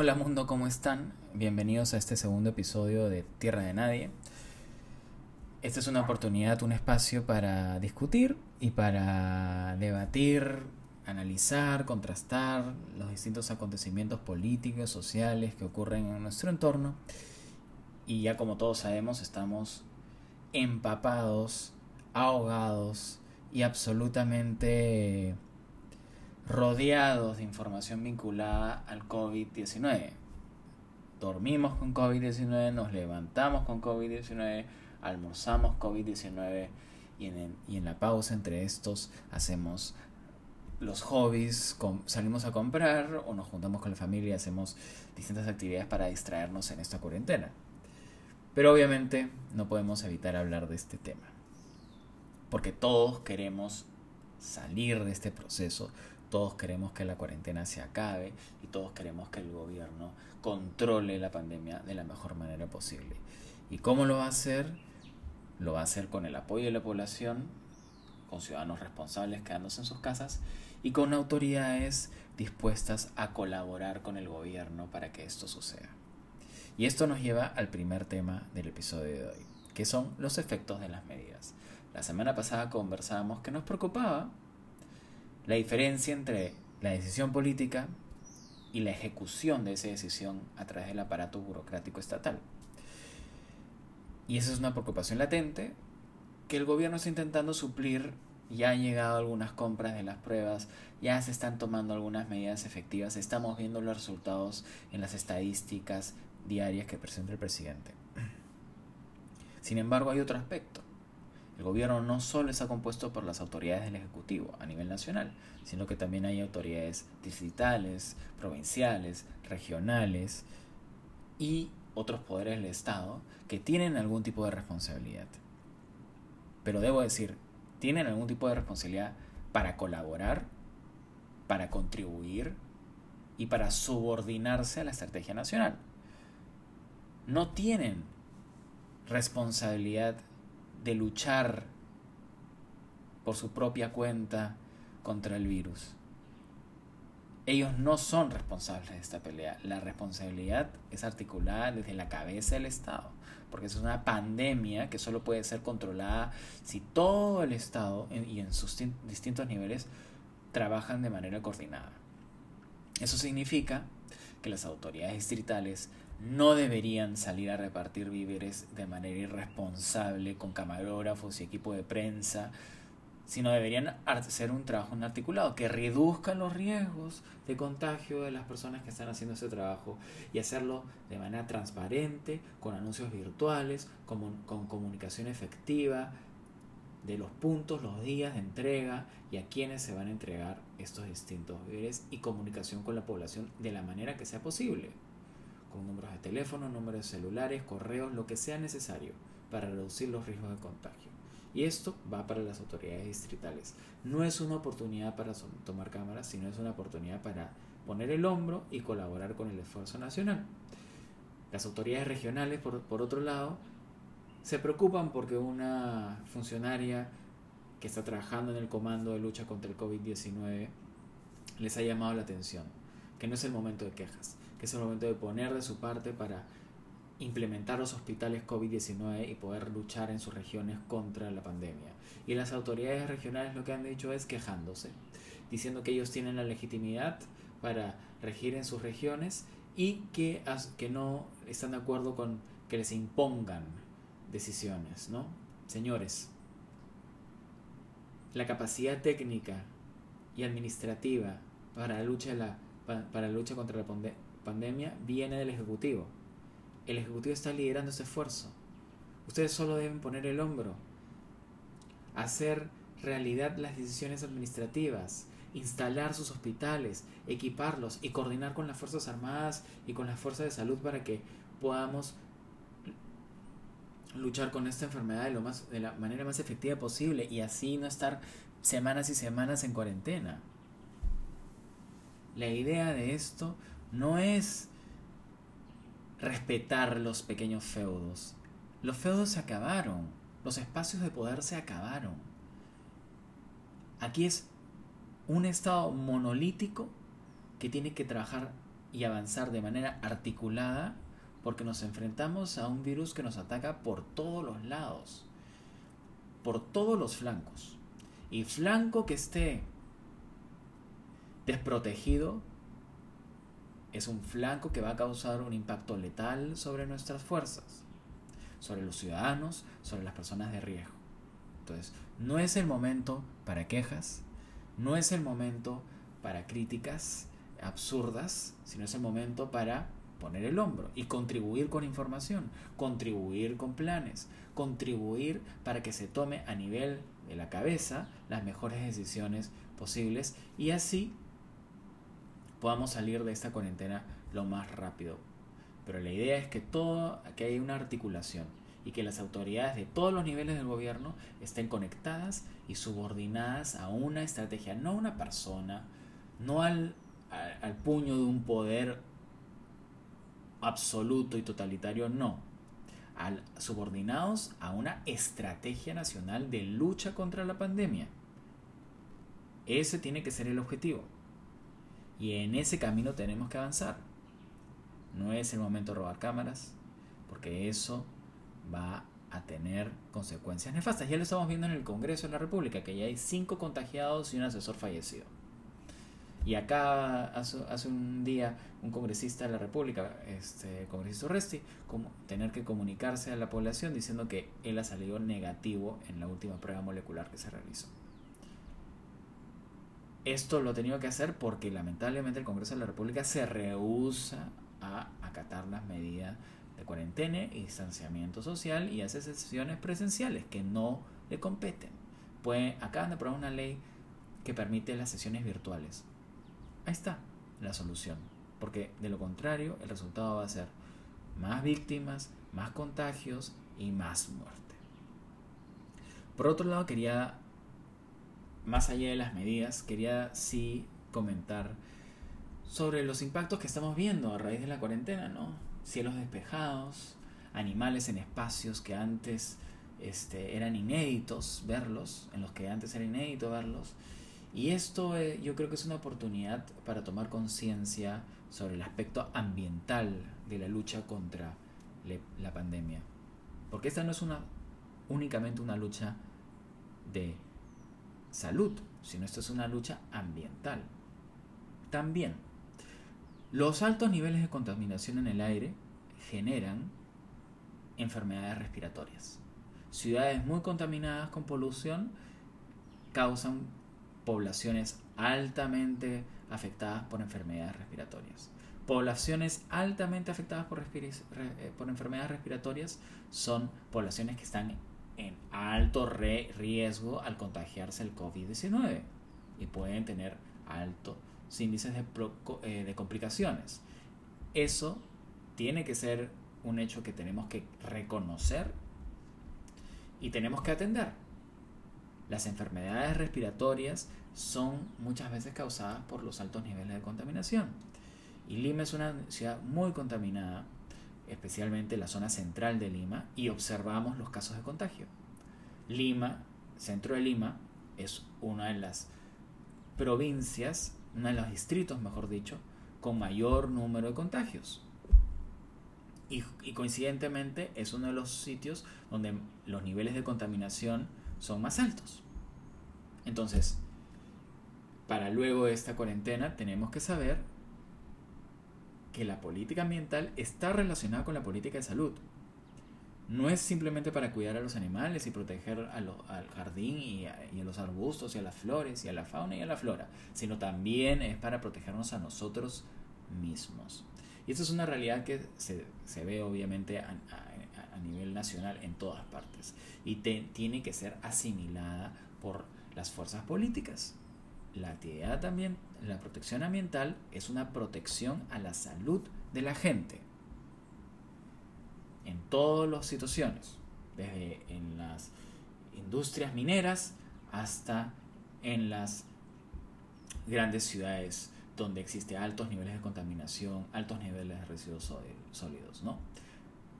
Hola mundo, ¿cómo están? Bienvenidos a este segundo episodio de Tierra de Nadie. Esta es una oportunidad, un espacio para discutir y para debatir, analizar, contrastar los distintos acontecimientos políticos, sociales que ocurren en nuestro entorno. Y ya como todos sabemos, estamos empapados, ahogados y absolutamente rodeados de información vinculada al COVID-19. Dormimos con COVID-19, nos levantamos con COVID-19, almorzamos COVID-19 y en, y en la pausa entre estos hacemos los hobbies, salimos a comprar o nos juntamos con la familia y hacemos distintas actividades para distraernos en esta cuarentena. Pero obviamente no podemos evitar hablar de este tema. Porque todos queremos salir de este proceso, todos queremos que la cuarentena se acabe y todos queremos que el gobierno controle la pandemia de la mejor manera posible. ¿Y cómo lo va a hacer? Lo va a hacer con el apoyo de la población, con ciudadanos responsables quedándose en sus casas y con autoridades dispuestas a colaborar con el gobierno para que esto suceda. Y esto nos lleva al primer tema del episodio de hoy, que son los efectos de las medidas. La semana pasada conversábamos que nos preocupaba la diferencia entre la decisión política y la ejecución de esa decisión a través del aparato burocrático estatal. Y esa es una preocupación latente que el gobierno está intentando suplir. Ya han llegado algunas compras de las pruebas, ya se están tomando algunas medidas efectivas, estamos viendo los resultados en las estadísticas diarias que presenta el presidente. Sin embargo, hay otro aspecto. El gobierno no solo está compuesto por las autoridades del Ejecutivo a nivel nacional, sino que también hay autoridades distritales, provinciales, regionales y otros poderes del Estado que tienen algún tipo de responsabilidad. Pero debo decir, tienen algún tipo de responsabilidad para colaborar, para contribuir y para subordinarse a la estrategia nacional. No tienen responsabilidad de luchar por su propia cuenta contra el virus. Ellos no son responsables de esta pelea. La responsabilidad es articulada desde la cabeza del Estado, porque es una pandemia que solo puede ser controlada si todo el Estado y en sus distintos niveles trabajan de manera coordinada. Eso significa que las autoridades distritales no deberían salir a repartir víveres de manera irresponsable con camarógrafos y equipo de prensa, sino deberían hacer un trabajo articulado que reduzca los riesgos de contagio de las personas que están haciendo ese trabajo y hacerlo de manera transparente, con anuncios virtuales, con comunicación efectiva de los puntos, los días de entrega y a quienes se van a entregar estos distintos víveres y comunicación con la población de la manera que sea posible con números de teléfono, números de celulares, correos, lo que sea necesario para reducir los riesgos de contagio. Y esto va para las autoridades distritales. No es una oportunidad para tomar cámaras, sino es una oportunidad para poner el hombro y colaborar con el esfuerzo nacional. Las autoridades regionales, por, por otro lado, se preocupan porque una funcionaria que está trabajando en el comando de lucha contra el COVID-19 les ha llamado la atención, que no es el momento de quejas, que es el momento de poner de su parte para implementar los hospitales COVID-19 y poder luchar en sus regiones contra la pandemia. Y las autoridades regionales lo que han dicho es quejándose, diciendo que ellos tienen la legitimidad para regir en sus regiones y que, que no están de acuerdo con que les impongan decisiones, ¿no? Señores, la capacidad técnica y administrativa para la la, para la lucha contra la pandemia pandemia viene del Ejecutivo. El Ejecutivo está liderando ese esfuerzo. Ustedes solo deben poner el hombro, hacer realidad las decisiones administrativas, instalar sus hospitales, equiparlos y coordinar con las Fuerzas Armadas y con las Fuerzas de Salud para que podamos luchar con esta enfermedad de, lo más, de la manera más efectiva posible y así no estar semanas y semanas en cuarentena. La idea de esto no es respetar los pequeños feudos. Los feudos se acabaron, los espacios de poder se acabaron. Aquí es un Estado monolítico que tiene que trabajar y avanzar de manera articulada porque nos enfrentamos a un virus que nos ataca por todos los lados, por todos los flancos. Y flanco que esté desprotegido es un flanco que va a causar un impacto letal sobre nuestras fuerzas, sobre los ciudadanos, sobre las personas de riesgo. Entonces, no es el momento para quejas, no es el momento para críticas absurdas, sino es el momento para poner el hombro y contribuir con información, contribuir con planes, contribuir para que se tome a nivel de la cabeza las mejores decisiones posibles y así podamos salir de esta cuarentena lo más rápido. Pero la idea es que todo, que haya una articulación y que las autoridades de todos los niveles del gobierno estén conectadas y subordinadas a una estrategia, no a una persona, no al, al puño de un poder absoluto y totalitario, no. Al, subordinados a una estrategia nacional de lucha contra la pandemia. Ese tiene que ser el objetivo. Y en ese camino tenemos que avanzar. No es el momento de robar cámaras, porque eso va a tener consecuencias nefastas. Ya lo estamos viendo en el Congreso de la República, que ya hay cinco contagiados y un asesor fallecido. Y acá hace, un día un congresista de la República, este congresista Resti, como tener que comunicarse a la población diciendo que él ha salido negativo en la última prueba molecular que se realizó. Esto lo ha tenido que hacer porque lamentablemente el Congreso de la República se rehúsa a acatar las medidas de cuarentena y distanciamiento social y hace sesiones presenciales que no le competen. Pues acaban de aprobar una ley que permite las sesiones virtuales. Ahí está la solución. Porque de lo contrario, el resultado va a ser más víctimas, más contagios y más muerte. Por otro lado, quería, más allá de las medidas, quería sí comentar sobre los impactos que estamos viendo a raíz de la cuarentena, ¿no? Cielos despejados, animales en espacios que antes este, eran inéditos verlos, en los que antes era inédito verlos, y esto eh, yo creo que es una oportunidad para tomar conciencia sobre el aspecto ambiental de la lucha contra la pandemia. Porque esta no es una únicamente una lucha de salud, sino esto es una lucha ambiental. También, los altos niveles de contaminación en el aire generan enfermedades respiratorias. Ciudades muy contaminadas con polución causan poblaciones altamente afectadas por enfermedades respiratorias. Poblaciones altamente afectadas por, eh, por enfermedades respiratorias son poblaciones que están en alto riesgo al contagiarse el COVID-19 y pueden tener altos índices de, eh, de complicaciones. Eso tiene que ser un hecho que tenemos que reconocer y tenemos que atender. Las enfermedades respiratorias son muchas veces causadas por los altos niveles de contaminación. Y Lima es una ciudad muy contaminada, especialmente la zona central de Lima, y observamos los casos de contagio. Lima, centro de Lima, es una de las provincias, uno de los distritos, mejor dicho, con mayor número de contagios. Y, y, coincidentemente es uno de los sitios donde los niveles de contaminación son más altos. Entonces, para luego de esta cuarentena tenemos que saber que la política ambiental está relacionada con la política de salud. No es simplemente para cuidar a los animales y proteger al jardín y a, los arbustos y a las flores y a la fauna y a la flora, sino también es para protegernos a nosotros mismos. Y esto es una realidad que se, ve obviamente a, nivel nacional en todas partes y tiene que ser asimilada por las fuerzas políticas. La actividad también, la protección ambiental es una protección a la salud de la gente en todas las situaciones, desde en las industrias mineras hasta en las grandes ciudades donde existe altos niveles de contaminación, altos niveles de residuos sólidos.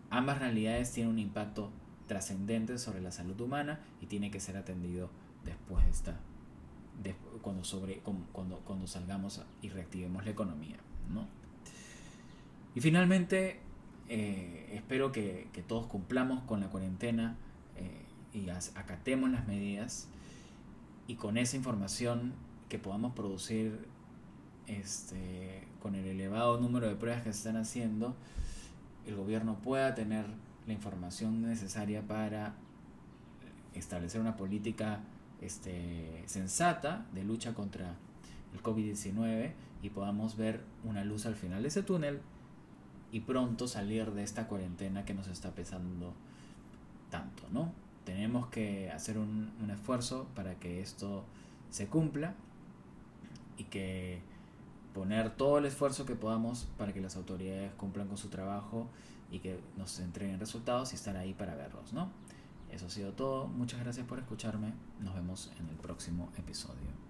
Ambas realidades tienen un impacto trascendente sobre la salud humana y tiene que ser atendido después de esta cuando sobre cuando, salgamos y reactivemos la economía, ¿no? Y finalmente, eh, espero que, todos cumplamos con la cuarentena eh, y acatemos las medidas y con esa información que podamos producir este, con el elevado número de pruebas que se están haciendo, el gobierno pueda tener la información necesaria para establecer una política este, sensata de lucha contra el COVID-19 y podamos ver una luz al final de ese túnel y pronto salir de esta cuarentena que nos está pesando tanto, ¿no? Tenemos que hacer un, un esfuerzo para que esto se cumpla y que poner todo el esfuerzo que podamos para que las autoridades cumplan con su trabajo y que nos entreguen resultados y estar ahí para verlos, ¿no? Eso ha sido todo. Muchas gracias por escucharme. Nos vemos en el próximo episodio.